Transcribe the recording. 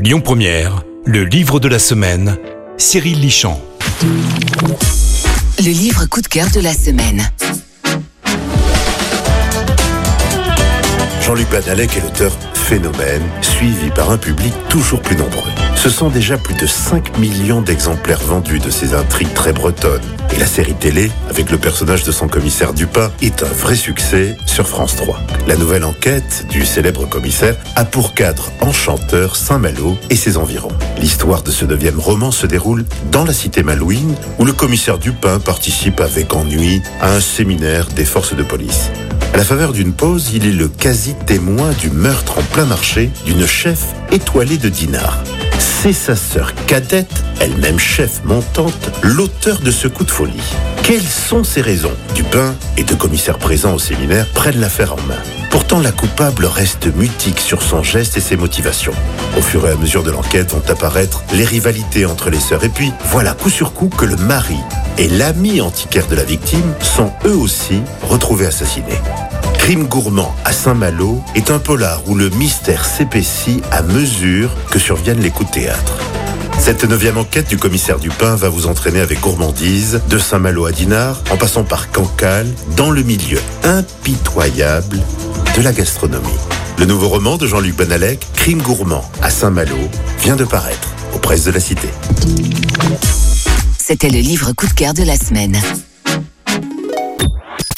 Lyon Première, le livre de la semaine, Cyril Lichamp. Le livre coup de cœur de la semaine. Jean-Luc Badalec est l'auteur Phénomène, suivi par un public toujours plus nombreux. Ce sont déjà plus de 5 millions d'exemplaires vendus de ces intrigues très bretonnes. Et la série télé, avec le personnage de son commissaire Dupin, est un vrai succès sur France 3. La nouvelle enquête du célèbre commissaire a pour cadre enchanteur Saint-Malo et ses environs. L'histoire de ce neuvième roman se déroule dans la cité malouine, où le commissaire Dupin participe avec ennui à un séminaire des forces de police. À la faveur d'une pause, il est le quasi-témoin du meurtre en plein marché d'une chef étoilée de dinars. C'est sa sœur cadette, elle-même chef montante, l'auteur de ce coup de folie. Quelles sont ses raisons? Dupin et deux commissaires présents au séminaire prennent l'affaire en main. Pourtant, la coupable reste mutique sur son geste et ses motivations. Au fur et à mesure de l'enquête vont apparaître les rivalités entre les sœurs. Et puis, voilà coup sur coup que le mari et l'ami antiquaire de la victime sont eux aussi retrouvés assassinés. Crime gourmand à Saint-Malo est un polar où le mystère s'épaissit à mesure que surviennent les coups de théâtre. Cette neuvième enquête du commissaire Dupin va vous entraîner avec gourmandise, de Saint-Malo à Dinard, en passant par Cancale, dans le milieu impitoyable de la gastronomie. Le nouveau roman de Jean-Luc Benalec, Crime gourmand à Saint-Malo, vient de paraître aux presses de la Cité. C'était le livre coup de cœur de la semaine.